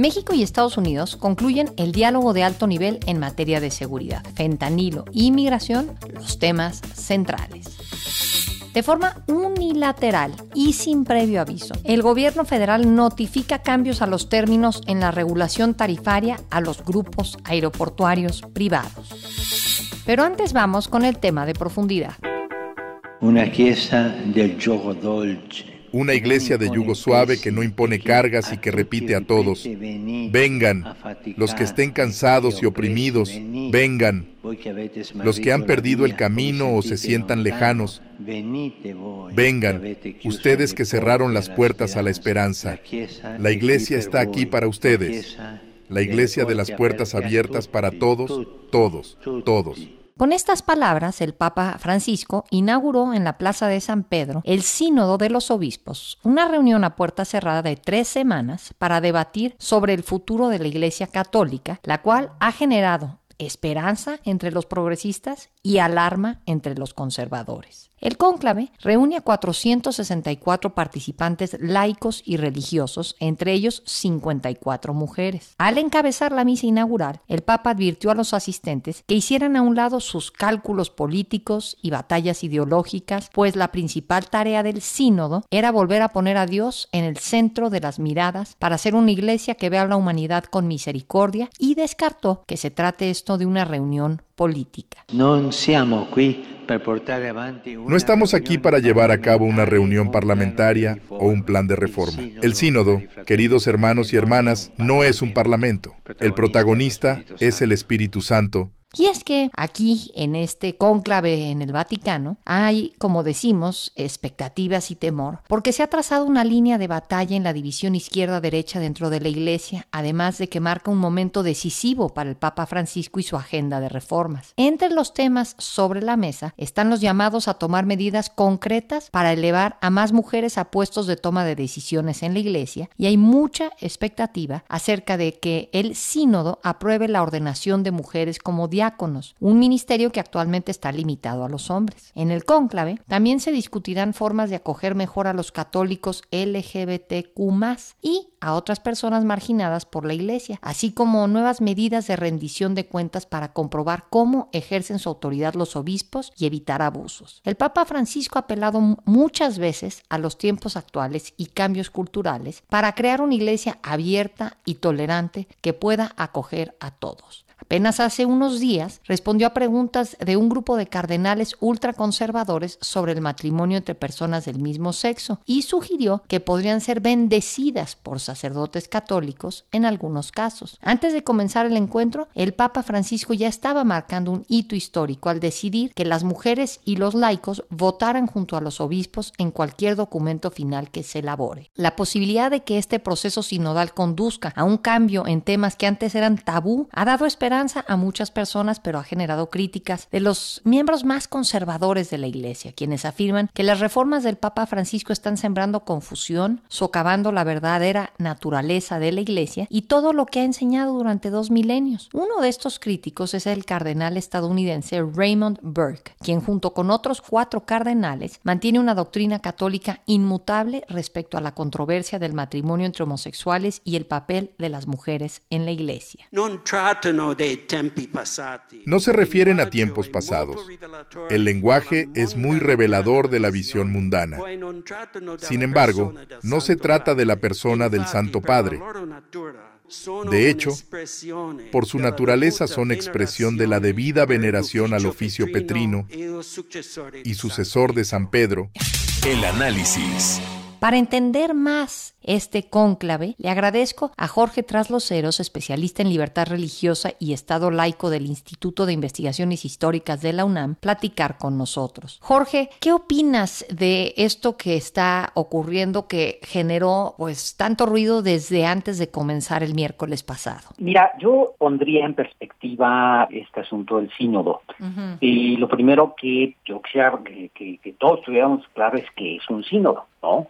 México y Estados Unidos concluyen el diálogo de alto nivel en materia de seguridad, fentanilo e inmigración, los temas centrales. De forma unilateral y sin previo aviso, el gobierno federal notifica cambios a los términos en la regulación tarifaria a los grupos aeroportuarios privados. Pero antes vamos con el tema de profundidad. Una chiesa del gioco dolce una iglesia de yugo suave que no impone cargas y que repite a todos, vengan, los que estén cansados y oprimidos, vengan, los que han perdido el camino o se sientan lejanos, vengan, ustedes que cerraron las puertas a la esperanza. La iglesia está aquí para ustedes, la iglesia de las puertas abiertas para todos, todos, todos. Con estas palabras, el Papa Francisco inauguró en la Plaza de San Pedro el Sínodo de los Obispos, una reunión a puerta cerrada de tres semanas para debatir sobre el futuro de la Iglesia Católica, la cual ha generado esperanza entre los progresistas y alarma entre los conservadores. El cónclave reúne a 464 participantes laicos y religiosos, entre ellos 54 mujeres. Al encabezar la misa inaugural, el Papa advirtió a los asistentes que hicieran a un lado sus cálculos políticos y batallas ideológicas, pues la principal tarea del sínodo era volver a poner a Dios en el centro de las miradas para ser una iglesia que vea a la humanidad con misericordia y descartó que se trate esto de una reunión política. No estamos aquí para llevar a cabo una reunión parlamentaria o un plan de reforma. El sínodo, queridos hermanos y hermanas, no es un parlamento. El protagonista es el Espíritu Santo y es que aquí, en este cónclave en el Vaticano, hay, como decimos, expectativas y temor, porque se ha trazado una línea de batalla en la división izquierda-derecha dentro de la Iglesia, además de que marca un momento decisivo para el Papa Francisco y su agenda de reformas. Entre los temas sobre la mesa están los llamados a tomar medidas concretas para elevar a más mujeres a puestos de toma de decisiones en la Iglesia, y hay mucha expectativa acerca de que el sínodo apruebe la ordenación de mujeres como un ministerio que actualmente está limitado a los hombres. En el cónclave también se discutirán formas de acoger mejor a los católicos LGBTQ y a otras personas marginadas por la Iglesia, así como nuevas medidas de rendición de cuentas para comprobar cómo ejercen su autoridad los obispos y evitar abusos. El Papa Francisco ha apelado muchas veces a los tiempos actuales y cambios culturales para crear una iglesia abierta y tolerante que pueda acoger a todos. Apenas hace unos días respondió a preguntas de un grupo de cardenales ultraconservadores sobre el matrimonio entre personas del mismo sexo y sugirió que podrían ser bendecidas por sacerdotes católicos en algunos casos. Antes de comenzar el encuentro, el Papa Francisco ya estaba marcando un hito histórico al decidir que las mujeres y los laicos votaran junto a los obispos en cualquier documento final que se elabore. La posibilidad de que este proceso sinodal conduzca a un cambio en temas que antes eran tabú ha dado esperanza a muchas personas, pero ha generado críticas de los miembros más conservadores de la Iglesia, quienes afirman que las reformas del Papa Francisco están sembrando confusión, socavando la verdadera naturaleza de la Iglesia y todo lo que ha enseñado durante dos milenios. Uno de estos críticos es el cardenal estadounidense Raymond Burke, quien junto con otros cuatro cardenales mantiene una doctrina católica inmutable respecto a la controversia del matrimonio entre homosexuales y el papel de las mujeres en la Iglesia. No se refieren a tiempos pasados. El lenguaje es muy revelador de la visión mundana. Sin embargo, no se trata de la persona del Santo Padre. De hecho, por su naturaleza son expresión de la debida veneración al oficio petrino y sucesor de San Pedro. El análisis. Para entender más este cónclave, le agradezco a Jorge Trasloceros, especialista en libertad religiosa y Estado laico del Instituto de Investigaciones Históricas de la UNAM, platicar con nosotros. Jorge, ¿qué opinas de esto que está ocurriendo que generó pues tanto ruido desde antes de comenzar el miércoles pasado? Mira, yo pondría en perspectiva este asunto del sínodo. Y lo primero que yo quisiera que, que, que todos tuviéramos claro es que es un sínodo, ¿no?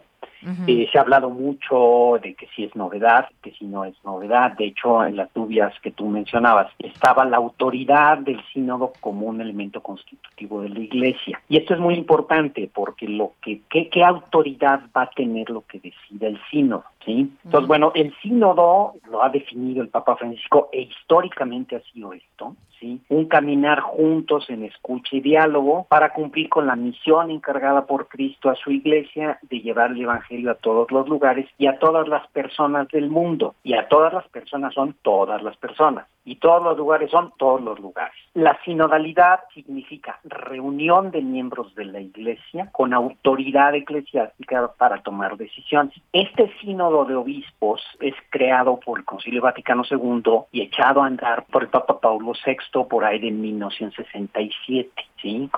Eh, se ha hablado mucho de que si es novedad, que si no es novedad. De hecho, en las dudas que tú mencionabas, estaba la autoridad del sínodo como un elemento constitutivo de la Iglesia. Y esto es muy importante porque lo que qué, autoridad va a tener lo que decida el sínodo. ¿Sí? Entonces, bueno, el sínodo lo ha definido el Papa Francisco e históricamente ha sido esto. ¿sí? Un caminar juntos en escucha y diálogo para cumplir con la misión encargada por Cristo a su iglesia de llevar el Evangelio a todos los lugares y a todas las personas del mundo. Y a todas las personas son todas las personas y todos los lugares son todos los lugares. La sinodalidad significa reunión de miembros de la Iglesia con autoridad eclesiástica para tomar decisiones. Este sínodo de obispos es creado por el Concilio Vaticano II y echado a andar por el Papa Paulo VI por ahí de 1967. ¿sí?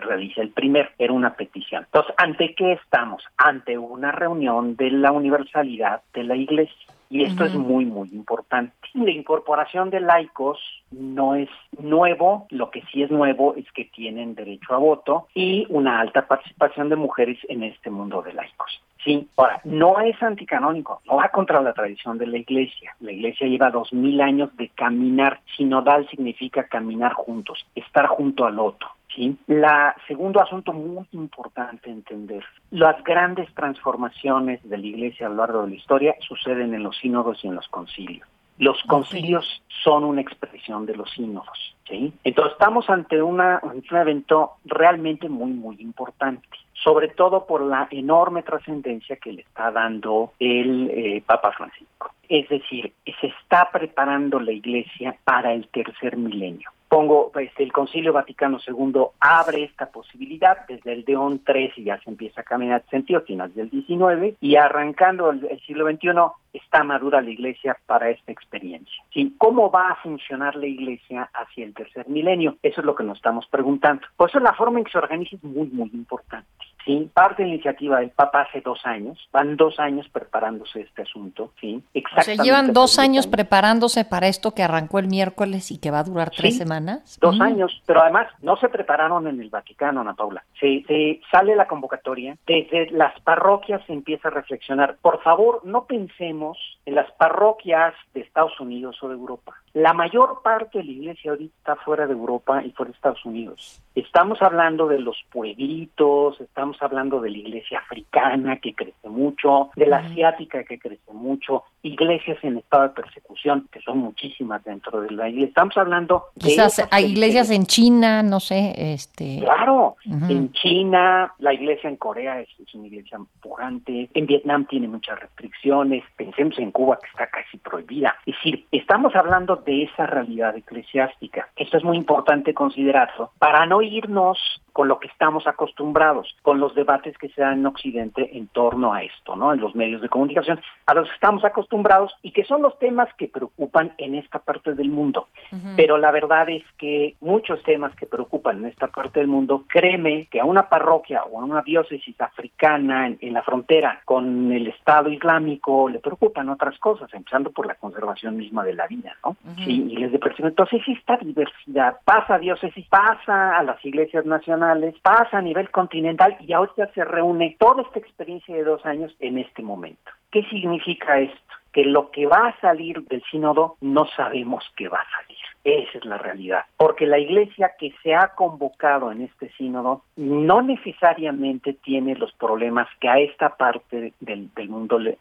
Realiza el primer, era una petición. Entonces, ¿ante qué estamos? Ante una reunión de la universalidad de la Iglesia. Y esto es muy, muy importante. La incorporación de laicos no es nuevo, lo que sí es nuevo es que tienen derecho a voto y una alta participación de mujeres en este mundo de laicos. Sí, ahora, no es anticanónico, no va contra la tradición de la iglesia. La iglesia lleva dos mil años de caminar. Sinodal significa caminar juntos, estar junto al otro. ¿Sí? La segundo asunto muy importante entender, las grandes transformaciones de la iglesia a lo largo de la historia suceden en los sínodos y en los concilios. Los concilios son una expresión de los sínodos, ¿sí? Entonces estamos ante una, un evento realmente muy, muy importante sobre todo por la enorme trascendencia que le está dando el eh, Papa Francisco. Es decir, se está preparando la Iglesia para el tercer milenio pongo, pues el Concilio Vaticano II abre esta posibilidad, desde el Deón XIII ya se empieza a caminar en sentido, finales del XIX, y arrancando el, siglo XXI está madura la Iglesia para esta experiencia. ¿Cómo va a funcionar la Iglesia hacia el tercer milenio? Eso es lo que nos estamos preguntando. Por eso la forma en que se organiza es muy, muy importante. ¿Sí? Parte de la iniciativa del Papa hace dos años, van dos años preparándose este asunto, ¿sí? Exactamente. llevan dos años preparándose para esto que arrancó el miércoles y que va a durar tres semanas. Dos años, pero además no se prepararon en el Vaticano, Ana Paula. Se, se sale la convocatoria, desde las parroquias se empieza a reflexionar. Por favor, no pensemos en las parroquias de Estados Unidos o de Europa. La mayor parte de la iglesia ahorita está fuera de Europa y fuera de Estados Unidos. Estamos hablando de los pueblitos, estamos hablando de la iglesia africana que crece mucho, de la asiática que crece mucho, iglesias en estado de persecución, que son muchísimas dentro de la iglesia. Estamos hablando de... Quizás hay iglesias en China, no sé, este... Claro, en China, la iglesia en Corea es, una iglesia pujante, en Vietnam tiene muchas restricciones, pensemos en Cuba que está casi prohibida. Es decir, estamos hablando de esa realidad eclesiástica. Esto es muy importante considerarlo para no irnos con lo que estamos acostumbrados, con los debates que se dan en Occidente en torno a esto, ¿no? En los medios de comunicación, a los que estamos acostumbrados y que son los temas que preocupan en esta parte del mundo. Pero la verdad es que muchos temas que preocupan en esta parte del mundo, créeme que a una parroquia o a una diócesis africana en, la frontera con el Estado Islámico le preocupan otras cosas, empezando por la conservación misma de la vida, ¿no? Sí, y les de Entonces esta diversidad pasa a diócesis, pasa a las iglesias nacionales, pasa a nivel continental y ahorita se reúne toda esta experiencia de dos años en este momento. ¿Qué significa esto? Que lo que va a salir del sínodo no sabemos qué va a salir. Esa es la realidad. Porque la iglesia que se ha convocado en este sínodo no necesariamente tiene los problemas que a esta parte del, mundo le,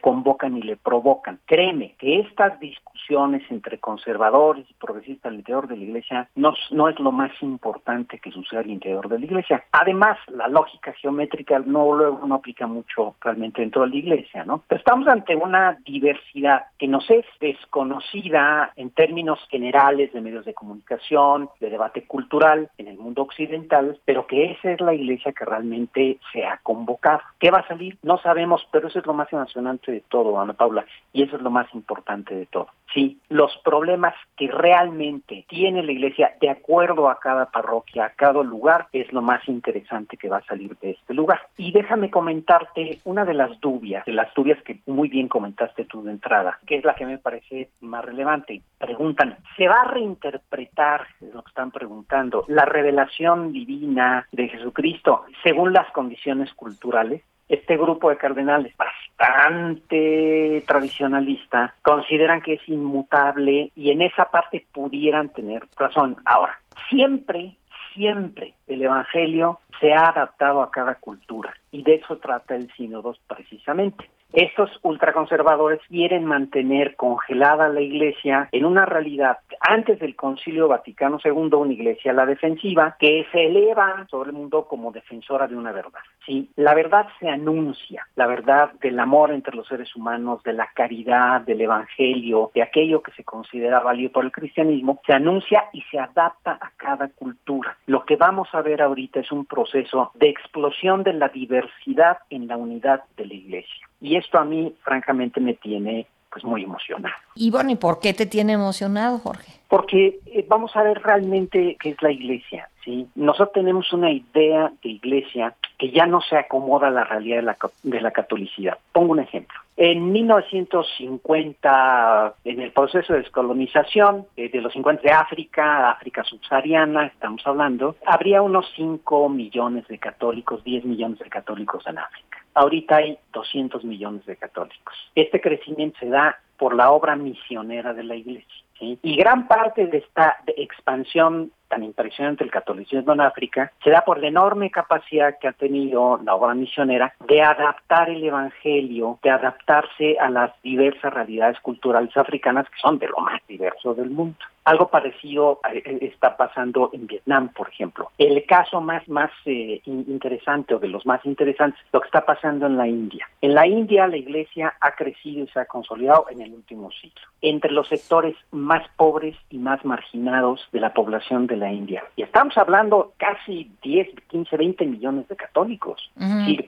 convocan y le provocan. Créeme que estas discusiones entre conservadores y progresistas al interior de la iglesia no, no es lo más importante que sucede al interior de la iglesia. Además, la lógica geométrica no luego no aplica mucho realmente dentro de la iglesia, ¿no? estamos ante una diversidad que nos es desconocida en términos generales de medios de comunicación, de debate cultural en el mundo occidental, pero que esa es la iglesia que realmente se ha convocado. ¿Qué va a salir? No sabemos, pero eso es lo más emocionante de todo, Ana Paula, y eso es lo más importante de todo. Sí, los problemas que realmente tiene la iglesia de acuerdo a cada parroquia, a cada lugar, es lo más interesante que va a salir de este lugar. Y déjame comentarte una de las dudas, de las dudas que muy bien comentaste tú de entrada, que es la que me parece más relevante. Preguntan, ¿se va a reinterpretar, es lo que están preguntando, la revelación divina de Jesucristo según las condiciones culturales? este grupo de cardenales bastante tradicionalista consideran que es inmutable y en esa parte pudieran tener razón. Ahora, siempre, siempre el Evangelio se ha adaptado a cada cultura y de eso trata el sínodo precisamente. Estos ultraconservadores quieren mantener congelada la Iglesia en una realidad antes del Concilio Vaticano II, una Iglesia la defensiva que se eleva sobre el mundo como defensora de una verdad. Sí, la verdad se anuncia, la verdad del amor entre los seres humanos, de la caridad, del Evangelio, de aquello que se considera válido por el cristianismo, se anuncia y se adapta a cada cultura. Lo que vamos a ver ahorita es un proceso de explosión de la diversidad en la unidad de la Iglesia. Y esto a mí, francamente, me tiene pues muy emocionado. Y bueno, ¿y por qué te tiene emocionado, Jorge? Porque eh, vamos a ver realmente qué es la iglesia, ¿sí? Nosotros tenemos una idea de iglesia que ya no se acomoda a la realidad de la, de la catolicidad. Pongo un ejemplo. En 1950, en el proceso de descolonización eh, de los 50 de África, África subsahariana, estamos hablando, habría unos 5 millones de católicos, 10 millones de católicos en África. Ahorita hay 200 millones de católicos. Este crecimiento se da por la obra misionera de la Iglesia. Y gran parte de esta expansión tan impresionante del catolicismo en África se da por la enorme capacidad que ha tenido la obra misionera de adaptar el Evangelio, de adaptarse a las diversas realidades culturales africanas que son de lo más diverso del mundo. Algo parecido eh, eh, está pasando en Vietnam, por ejemplo. El caso más, más eh, interesante o de los más interesantes, lo que está pasando en la India. En la India la iglesia ha crecido y se ha consolidado en el último siglo. Entre los sectores más pobres y más marginados de la población de la India. Y estamos hablando casi 10, 15, 20 millones de católicos.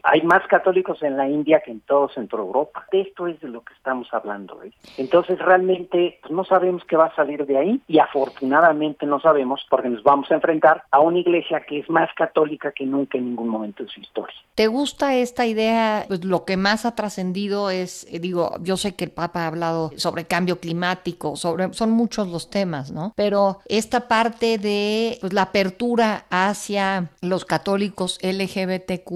hay más católicos en la India que en todo Centro Europa. Esto es de lo que estamos hablando. Entonces realmente pues, no sabemos qué va a salir de ahí y afortunadamente no sabemos porque nos vamos a enfrentar a una iglesia que es más católica que nunca en ningún momento de su historia. ¿Te gusta esta idea? Pues lo que más ha trascendido es, eh, digo, yo sé que el Papa ha hablado sobre cambio climático, sobre, son muchos los temas, ¿no? Pero esta parte de pues, la apertura hacia los católicos LGBTQ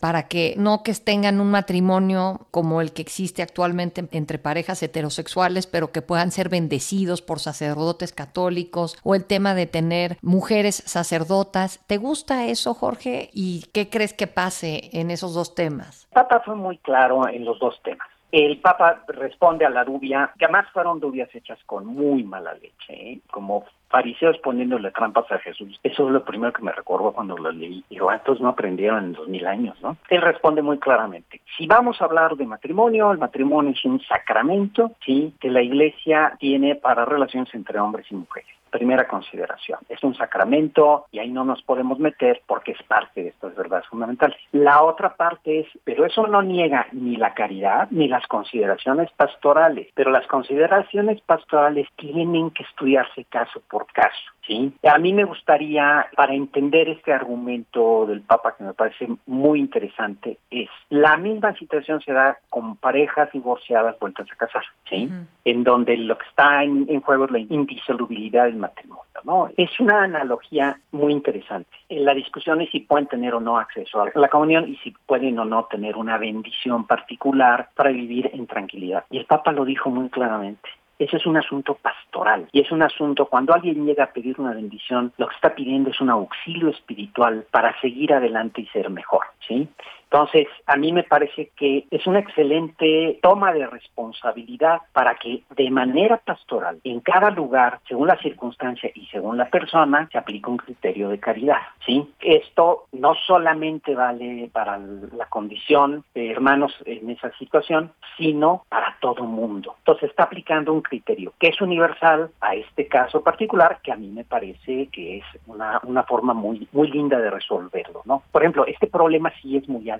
para que no que tengan un matrimonio como el que existe actualmente entre parejas heterosexuales, pero que puedan ser bendecidos por sacerdotes católicos o el tema de tener mujeres sacerdotas. ¿Te gusta eso, Jorge? ¿Y qué crees que pase en esos dos temas? Papa fue muy claro en los dos temas. El Papa responde a la dubia, que además fueron dubias hechas con muy mala leche, ¿eh? como fariseos poniéndole trampas a Jesús. Eso es lo primero que me recuerdo cuando lo leí. Digo, estos no aprendieron en dos mil años, ¿no? Él responde muy claramente. Si vamos a hablar de matrimonio, el matrimonio es un sacramento, ¿sí? Que la iglesia tiene para relaciones entre hombres y mujeres primera consideración. Es un sacramento y ahí no nos podemos meter porque es parte de estas verdades fundamentales. La otra parte es, pero eso no niega ni la caridad ni las consideraciones pastorales, pero las consideraciones pastorales tienen que estudiarse caso por caso. ¿Sí? A mí me gustaría, para entender este argumento del Papa que me parece muy interesante, es la misma situación se da con parejas divorciadas vueltas a casar, ¿sí? En donde lo que está en, juego es la indisolubilidad del matrimonio, ¿no? Es una analogía muy interesante. La discusión es si pueden tener o no acceso a la comunión y si pueden o no tener una bendición particular para vivir en tranquilidad. Y el Papa lo dijo muy claramente. Ese es un asunto pastoral y es un asunto cuando alguien llega a pedir una bendición, lo que está pidiendo es un auxilio espiritual para seguir adelante y ser mejor, ¿sí? Entonces, a mí me parece que es una excelente toma de responsabilidad para que de manera pastoral, en cada lugar, según la circunstancia y según la persona, se aplique un criterio de caridad. ¿sí? Esto no solamente vale para la condición de hermanos en esa situación, sino para todo mundo. Entonces, está aplicando un criterio que es universal a este caso particular, que a mí me parece que es una, una forma muy, muy linda de resolverlo. ¿no? Por ejemplo, este problema sí es muy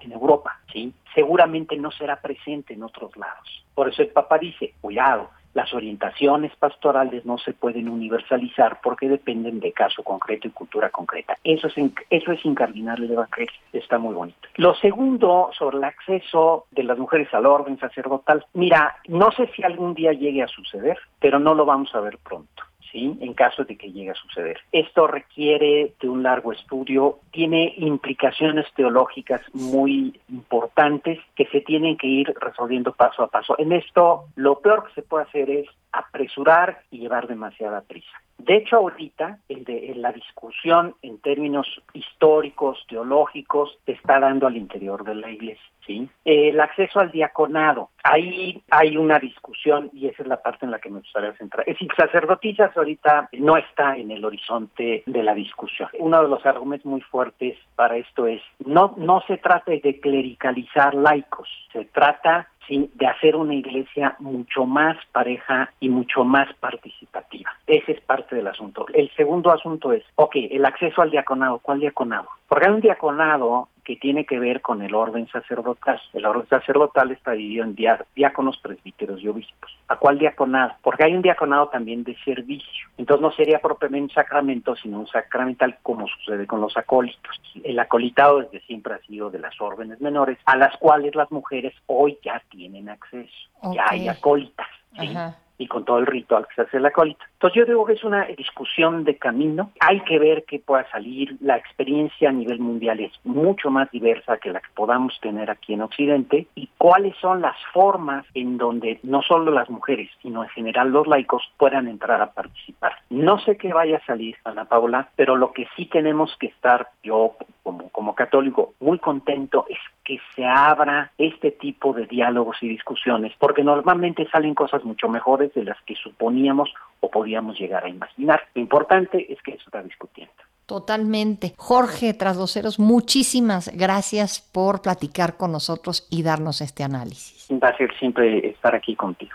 en Europa, ¿sí? Seguramente no será presente en otros lados. Por eso el Papa dice, cuidado, las orientaciones pastorales no se pueden universalizar porque dependen de caso concreto y cultura concreta. Eso es, eso es incardinar el Evangelio. Está muy bonito. Lo segundo, sobre el acceso de las mujeres al orden sacerdotal. Mira, no sé si algún día llegue a suceder, pero no lo vamos a ver pronto en caso de que llegue a suceder. Esto requiere de un largo estudio, tiene implicaciones teológicas muy importantes que se tienen que ir resolviendo paso a paso. En esto, lo peor que se puede hacer es apresurar y llevar demasiada prisa. De hecho, ahorita el de, la discusión en términos históricos, teológicos, está dando al interior de la iglesia. ¿sí? El acceso al diaconado, ahí hay una discusión y esa es la parte en la que me gustaría centrar. Es decir, sacerdotisas ahorita no está en el horizonte de la discusión. Uno de los argumentos muy fuertes para esto es, no, no se trata de clericalizar laicos, se trata de hacer una iglesia mucho más pareja y mucho más participativa. Ese es parte del asunto. El segundo asunto es, ok, el acceso al diaconado. ¿Cuál diaconado? Porque hay un diaconado que tiene que ver con el orden sacerdotal. El orden sacerdotal está dividido en diáconos, presbíteros y obispos. ¿A cuál diaconado? Porque hay un diaconado también de servicio. Entonces no sería propiamente un sacramento, sino un sacramental como sucede con los acólitos. El acolitado desde siempre ha sido de las órdenes menores, a las cuales las mujeres hoy ya tienen acceso. Ya hay acólitas. ¿sí? Y con todo el ritual que se hace en la colita. Entonces yo digo que es una discusión de camino, hay que ver qué pueda salir, la experiencia a nivel mundial es mucho más diversa que la que podamos tener aquí en Occidente y cuáles son las formas en donde no solo las mujeres, sino en general los laicos puedan entrar a participar. No sé qué vaya a salir, Ana Paula, pero lo que sí tenemos que estar, yo como, como católico, muy contento es que se abra este tipo de diálogos y discusiones, porque normalmente salen cosas mucho mejores de las que suponíamos o podíamos llegar a imaginar. Lo importante es que eso está discutiendo. Totalmente. Jorge Trasloceros, muchísimas gracias por platicar con nosotros y darnos este análisis. A ser siempre estar aquí contigo.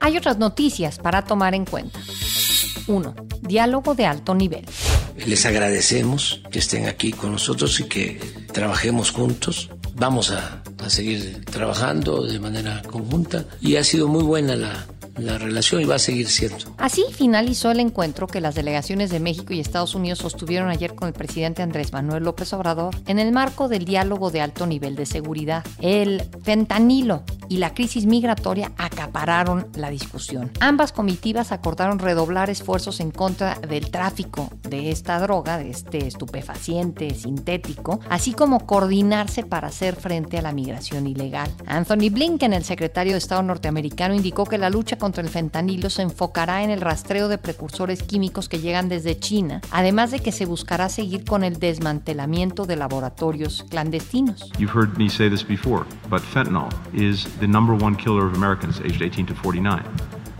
Hay otras noticias para tomar en cuenta. 1. Diálogo de alto nivel. Les agradecemos que estén aquí con nosotros y que trabajemos juntos. Vamos a, seguir trabajando de manera conjunta y ha sido muy buena la, la relación y va a seguir siendo. Así finalizó el encuentro que las delegaciones de México y Estados Unidos sostuvieron ayer con el presidente Andrés Manuel López Obrador en el marco del diálogo de alto nivel de seguridad. El fentanilo y la crisis migratoria acapararon la discusión. Ambas comitivas acordaron redoblar esfuerzos en contra del tráfico de esta droga, de este estupefaciente sintético, así como coordinarse para hacer frente a la migración ilegal. Anthony Blinken, el secretario de Estado norteamericano, indicó que la lucha contra el fentanilo se enfocará en el rastreo de precursores químicos que llegan desde China, además de que se buscará seguir con el desmantelamiento de laboratorios clandestinos. You've heard me say this before, but fentanyl is the number one killer of Americans aged 18 to 49.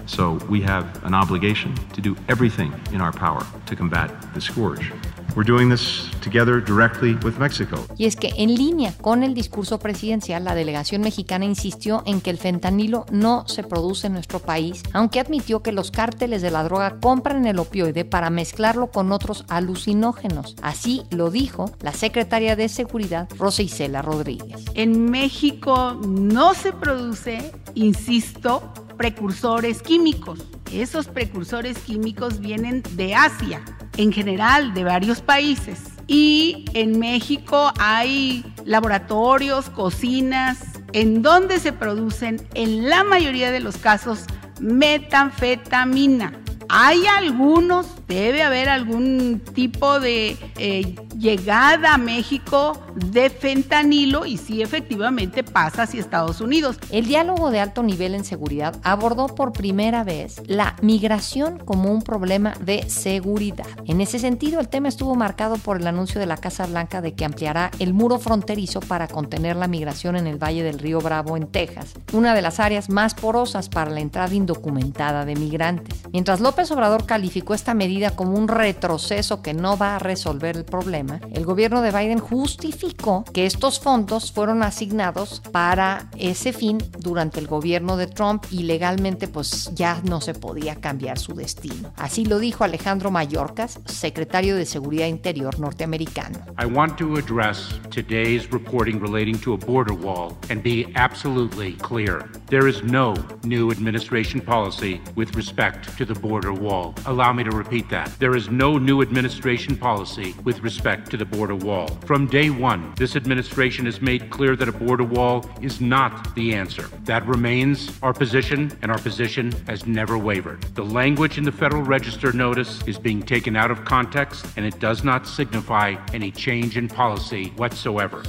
So we have an obligation to do everything in our power to combat the scourge. We're doing this together directly with Mexico. Y es que en línea con el discurso presidencial, la delegación mexicana insistió en que el fentanilo no se produce en nuestro país, aunque admitió que los cárteles de la droga compran el opioide para mezclarlo con otros alucinógenos. Así lo dijo la secretaria de Seguridad, Rosa Isela Rodríguez. En México no se produce, insisto, precursores químicos. Esos precursores químicos vienen de Asia en general de varios países. y en México hay laboratorios, cocinas, en donde se producen en la mayoría de los casos metanfetamina. Hay algunos, debe haber algún tipo de eh, llegada a México de fentanilo y sí efectivamente pasa hacia Estados Unidos. El diálogo de alto nivel en seguridad abordó por primera vez la migración como un problema de seguridad. En ese sentido, el tema estuvo marcado por el anuncio de la Casa Blanca de que ampliará el muro fronterizo para contener la migración en el Valle del Río Bravo en Texas, una de las áreas más porosas para la entrada indocumentada de migrantes. Mientras López López Obrador calificó esta medida como un retroceso que no va a resolver el problema, el gobierno de Biden justificó que estos fondos fueron asignados para ese fin durante el gobierno de Trump y legalmente pues ya no se podía cambiar su destino. Así lo dijo Alejandro Mayorkas, secretario de Seguridad Interior norteamericano. I want to address today's reporting relating to a border wall and be absolutely clear. There is no new administration policy with respect to the border border wall. Allow me to repeat that. There is no new administration policy with respect to the border wall. From day one, this administration has made clear that a border wall is not the answer. That remains our position, and our position has never wavered. The language in the Federal Register notice is being taken out of context, and it does not signify any change in policy whatsoever.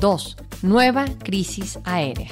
2. Nueva crisis aérea.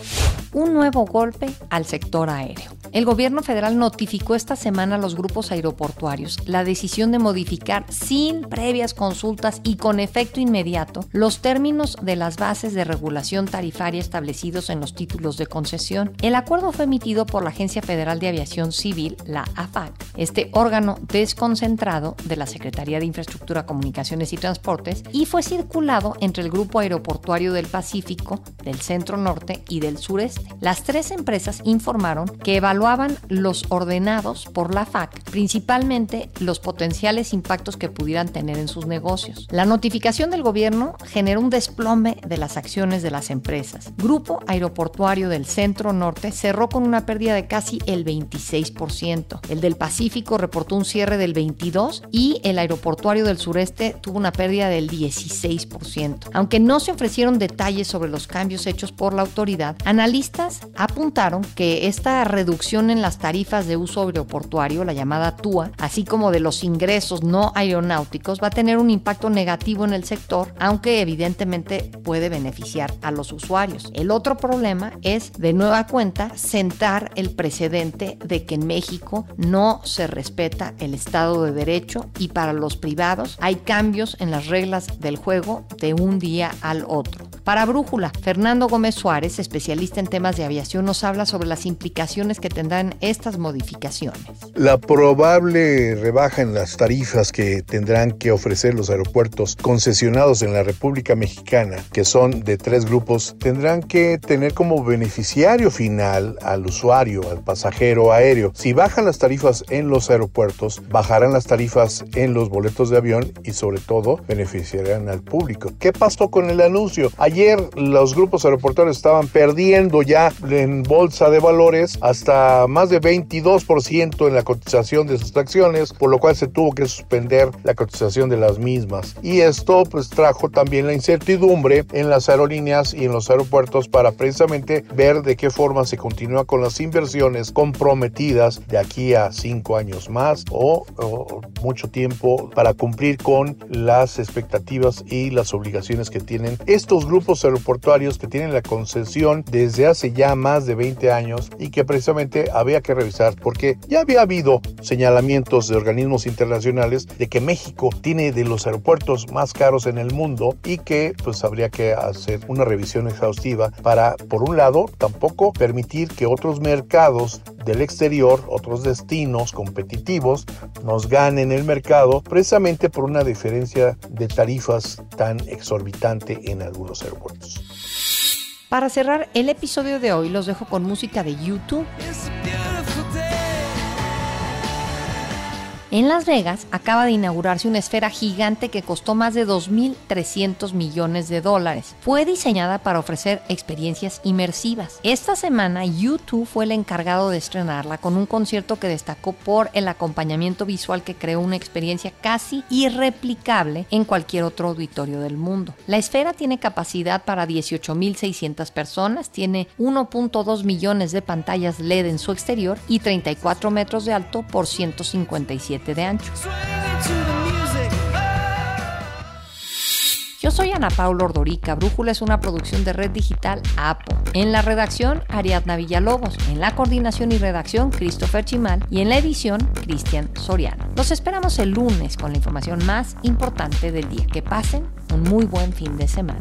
Un nuevo golpe al sector aéreo. El gobierno federal notificó esta semana a los grupos aeroportuarios la decisión de modificar sin previas consultas y con efecto inmediato los términos de las bases de regulación tarifaria establecidos en los títulos de concesión. El acuerdo fue emitido por la Agencia Federal de Aviación Civil, la AFAC, este órgano desconcentrado de la Secretaría de Infraestructura, Comunicaciones y Transportes, y fue circulado entre el Grupo Aeroportuario del Pacífico, del Centro Norte y del Sureste. Las tres empresas informaron que evaluaban los ordenados por la FAC, principalmente los potenciales impactos que pudieran tener en sus negocios. La notificación del gobierno generó un desplome de las acciones de las empresas. Grupo Aeroportuario del Centro Norte cerró con una pérdida de casi el 26%. El del Pacífico reportó un cierre del 22% y el Aeroportuario del Sureste tuvo una pérdida del 16%. Aunque no se ofrecieron detalles sobre los cambios hechos por la autoridad, analistas apuntaron que esta reducción en las tarifas de uso aeroportuario, la llamada TUA, así como de los ingresos no aeronáuticos, va a tener un impacto negativo en el sector, aunque evidentemente puede beneficiar a los usuarios. El otro problema es, de nueva cuenta, sentar el precedente de que en México no se respeta el Estado de Derecho y para los privados hay cambios en las reglas del juego de un día al otro. Para Brújula, Fernando Gómez Suárez, especialista en temas de aviación, nos habla sobre las implicaciones que tendrán estas modificaciones. La probable rebaja en las tarifas que tendrán que ofrecer los aeropuertos concesionados en la República Mexicana, que son de tres grupos, tendrán que tener como beneficiario final al usuario, al pasajero aéreo. Si bajan las tarifas en los aeropuertos, bajarán las tarifas en los boletos de avión y sobre todo beneficiarán al público. ¿Qué pasó con el anuncio? Ayer los grupos aeroportuarios estaban perdiendo ya en bolsa de valores hasta más de 22% en la cotización de sus acciones, por lo cual se tuvo que suspender la cotización de las mismas. Y esto pues trajo también la incertidumbre en las aerolíneas y en los aeropuertos para precisamente ver de qué forma se continúa con las inversiones comprometidas de aquí a cinco años más o, o mucho tiempo para cumplir con las expectativas y las obligaciones que tienen estos grupos aeroportuarios que tienen la concesión desde hace ya más de 20 años y que precisamente había que revisar porque ya había habido señalamientos de organismos internacionales de que México tiene de los aeropuertos más caros en el mundo y que pues habría que hacer una revisión exhaustiva para por un lado tampoco permitir que otros mercados del exterior, otros destinos competitivos nos ganen el mercado precisamente por una diferencia de tarifas tan exorbitante en algunos aeropuertos. Para cerrar el episodio de hoy los dejo con música de YouTube. En Las Vegas acaba de inaugurarse una esfera gigante que costó más de 2.300 millones de dólares. Fue diseñada para ofrecer experiencias inmersivas. Esta semana YouTube fue el encargado de estrenarla con un concierto que destacó por el acompañamiento visual que creó una experiencia casi irreplicable en cualquier otro auditorio del mundo. La esfera tiene capacidad para 18.600 personas, tiene 1.2 millones de pantallas LED en su exterior y 34 metros de alto por 157 de ancho. Yo soy Ana Paula Ordorica. Brújula es una producción de Red Digital APO. En la redacción, Ariadna Villalobos. En la coordinación y redacción, Christopher Chimal. Y en la edición, Cristian Soriano. Los esperamos el lunes con la información más importante del día. Que pasen un muy buen fin de semana.